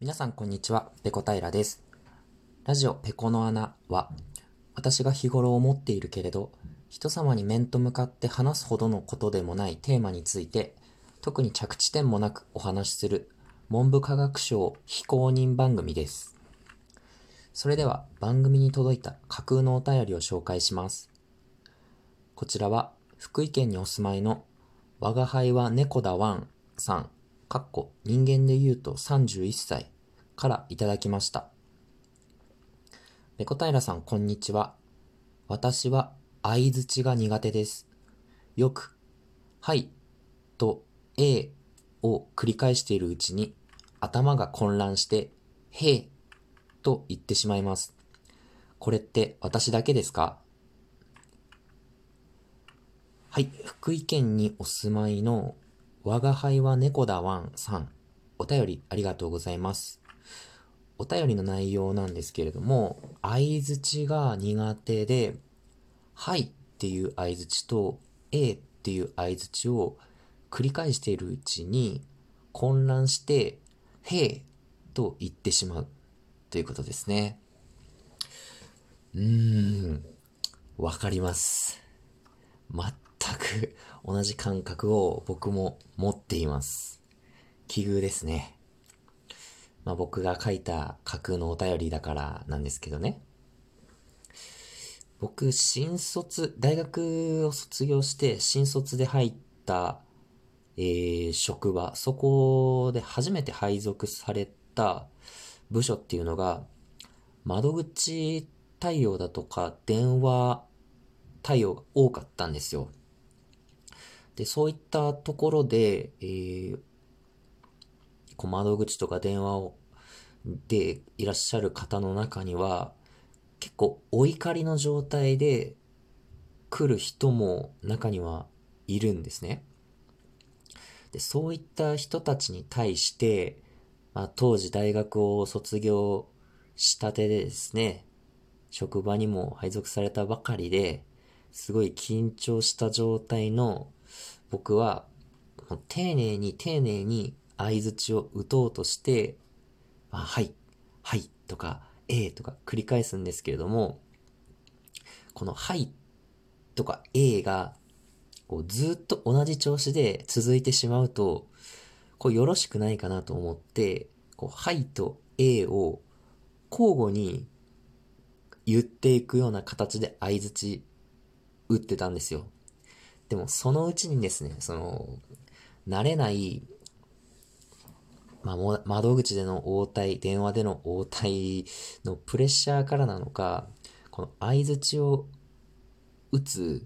皆さんこんにちは、ペコ平です。ラジオペコの穴は、私が日頃思っているけれど、人様に面と向かって話すほどのことでもないテーマについて、特に着地点もなくお話しする、文部科学省非公認番組です。それでは番組に届いた架空のお便りを紹介します。こちらは福井県にお住まいの我が輩は猫だワンさんかっこ人間で言うと31歳からいただきました。猫平さん、こんにちは。私は相づちが苦手です。よく、はい、と、ええを繰り返しているうちに頭が混乱して、へえと言ってしまいます。これって私だけですか？はい、福井県にお住まいの我が輩は猫だワンさん、お便りありがとうございます。お便りの内容なんですけれども、相づちが苦手で、はいっていう相づちと、えっていう相づちを繰り返しているうちに混乱して、へえと言ってしまうということですね。うーん、わかります。く 同じ感覚を僕も持っています。奇遇ですね。まあ僕が書いた架空のお便りだからなんですけどね。僕、新卒、大学を卒業して新卒で入った、えー、職場、そこで初めて配属された部署っていうのが、窓口対応だとか電話対応が多かったんですよ。で、そういったところで、えー、こう窓口とか電話を、でいらっしゃる方の中には、結構お怒りの状態で来る人も中にはいるんですね。で、そういった人たちに対して、まあ、当時大学を卒業したてでですね、職場にも配属されたばかりで、すごい緊張した状態の僕は、丁寧に丁寧に相づちを打とうとして、まあ、はい、はいとか、ええとか繰り返すんですけれども、このはいとかええが、こうずっと同じ調子で続いてしまうと、こうよろしくないかなと思って、こうはいとええを交互に言っていくような形で相づち打ってたんですよ。でもそのうちにですね、その、慣れない、まあ、窓口での応対、電話での応対のプレッシャーからなのか、この相づちを打つ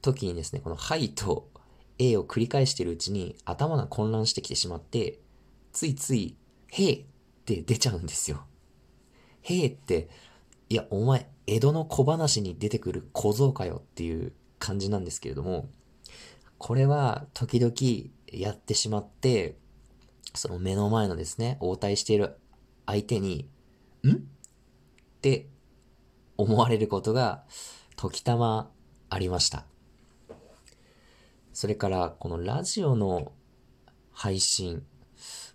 時にですね、このはいと A を繰り返しているうちに頭が混乱してきてしまって、ついつい、へえって出ちゃうんですよ。へえって、いや、お前、江戸の小話に出てくる小僧かよっていう感じなんですけれども、これは時々やってしまって、その目の前のですね、応対している相手に、ん？って思われることが時たまありました。それから、このラジオの配信。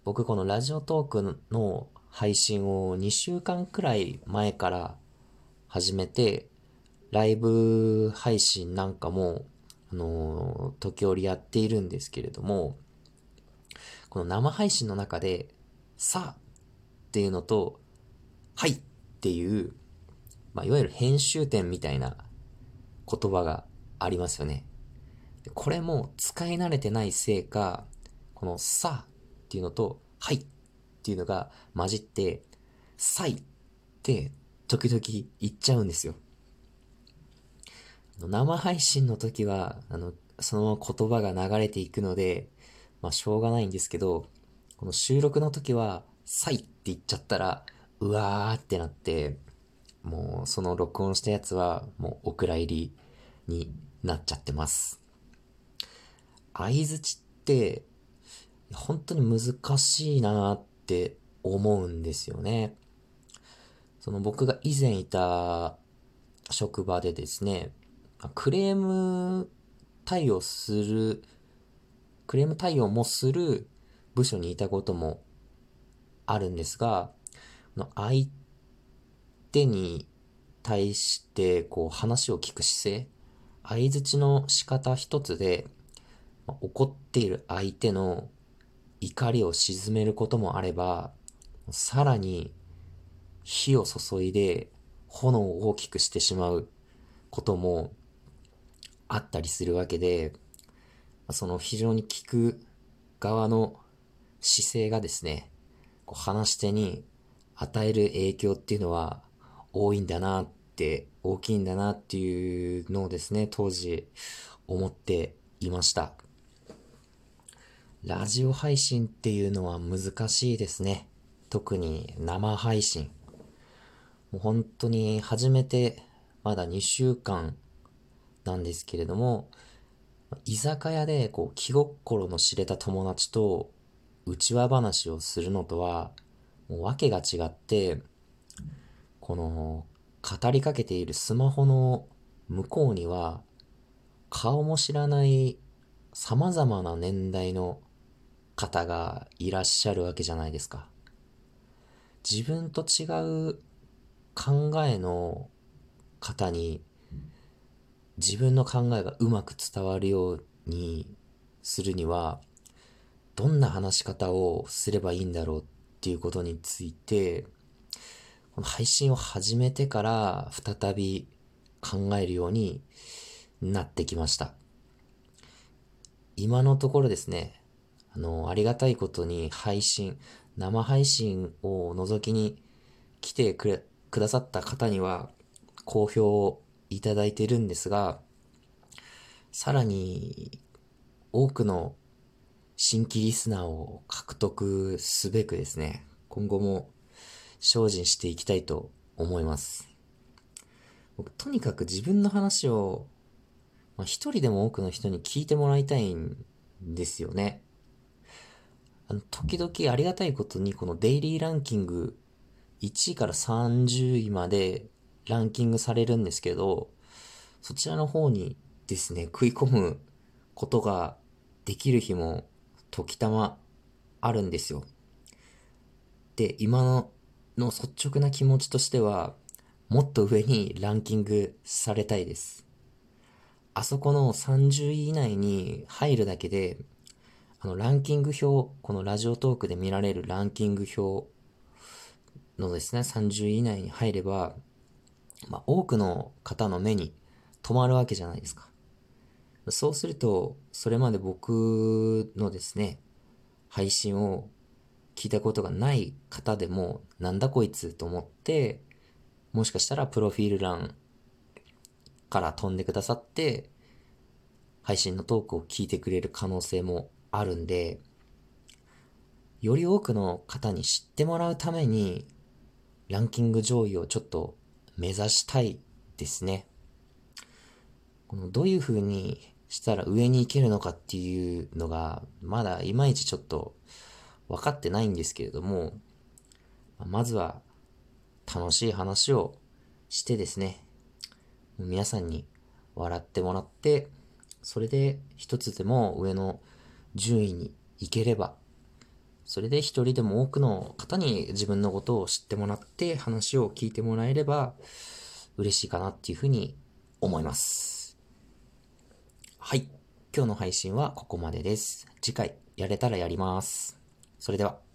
僕このラジオトークの配信を2週間くらい前から始めて、ライブ配信なんかもあの、時折やっているんですけれども、この生配信の中で、さあっていうのと、はいっていう、まあ、いわゆる編集点みたいな言葉がありますよね。これも使い慣れてないせいか、このさあっていうのと、はいっていうのが混じって、さいって時々言っちゃうんですよ。生配信の時は、あの、その言葉が流れていくので、まあ、しょうがないんですけど、この収録の時は、サイって言っちゃったら、うわーってなって、もう、その録音したやつは、もう、お蔵入りになっちゃってます。相づちって、本当に難しいなって思うんですよね。その僕が以前いた職場でですね、クレーム対応する、クレーム対応もする部署にいたこともあるんですが、相手に対してこう話を聞く姿勢、相づちの仕方一つで、怒っている相手の怒りを鎮めることもあれば、さらに火を注いで炎を大きくしてしまうこともあったりするわけで、その非常に聞く側の姿勢がですね、こう話し手に与える影響っていうのは多いんだなって、大きいんだなっていうのをですね、当時思っていました。ラジオ配信っていうのは難しいですね。特に生配信。もう本当に始めてまだ2週間なんですけれども、居酒屋でこう気心の知れた友達と内輪話をするのとはもう訳が違って、この語りかけているスマホの向こうには顔も知らない様々な年代の方がいらっしゃるわけじゃないですか。自分と違う考えの方に自分の考えがうまく伝わるようにするにはどんな話し方をすればいいんだろうっていうことについてこの配信を始めてから再び考えるようになってきました。今のところですね、あの、ありがたいことに配信、生配信を覗きに来てくれ、くださった方には好評をいただいてるんですが、さらに多くの新規リスナーを獲得すべくですね、今後も精進していきたいと思います。僕、とにかく自分の話を、まあ、一人でも多くの人に聞いてもらいたいんですよね。あの、時々ありがたいことに、このデイリーランキング、1位から30位までランキングされるんですけど、そちらの方にですね、食い込むことができる日も時たまあるんですよ。で、今のの率直な気持ちとしては、もっと上にランキングされたいです。あそこの30位以内に入るだけで、あの、ランキング表、このラジオトークで見られるランキング表のですね、30位以内に入れば、まあ、多くの方の目に留まるわけじゃないですか。そうすると、それまで僕のですね、配信を聞いたことがない方でも、なんだこいつと思って、もしかしたらプロフィール欄から飛んでくださって、配信のトークを聞いてくれる可能性もあるんで、より多くの方に知ってもらうために、ランキング上位をちょっと目指したいですね。このどういう風にしたら上に行けるのかっていうのが、まだいまいちちょっと分かってないんですけれども、まずは楽しい話をしてですね、皆さんに笑ってもらって、それで一つでも上の順位に行ければ、それで一人でも多くの方に自分のことを知ってもらって話を聞いてもらえれば嬉しいかなっていうふうに思います。はい。今日の配信はここまでです。次回やれたらやります。それでは。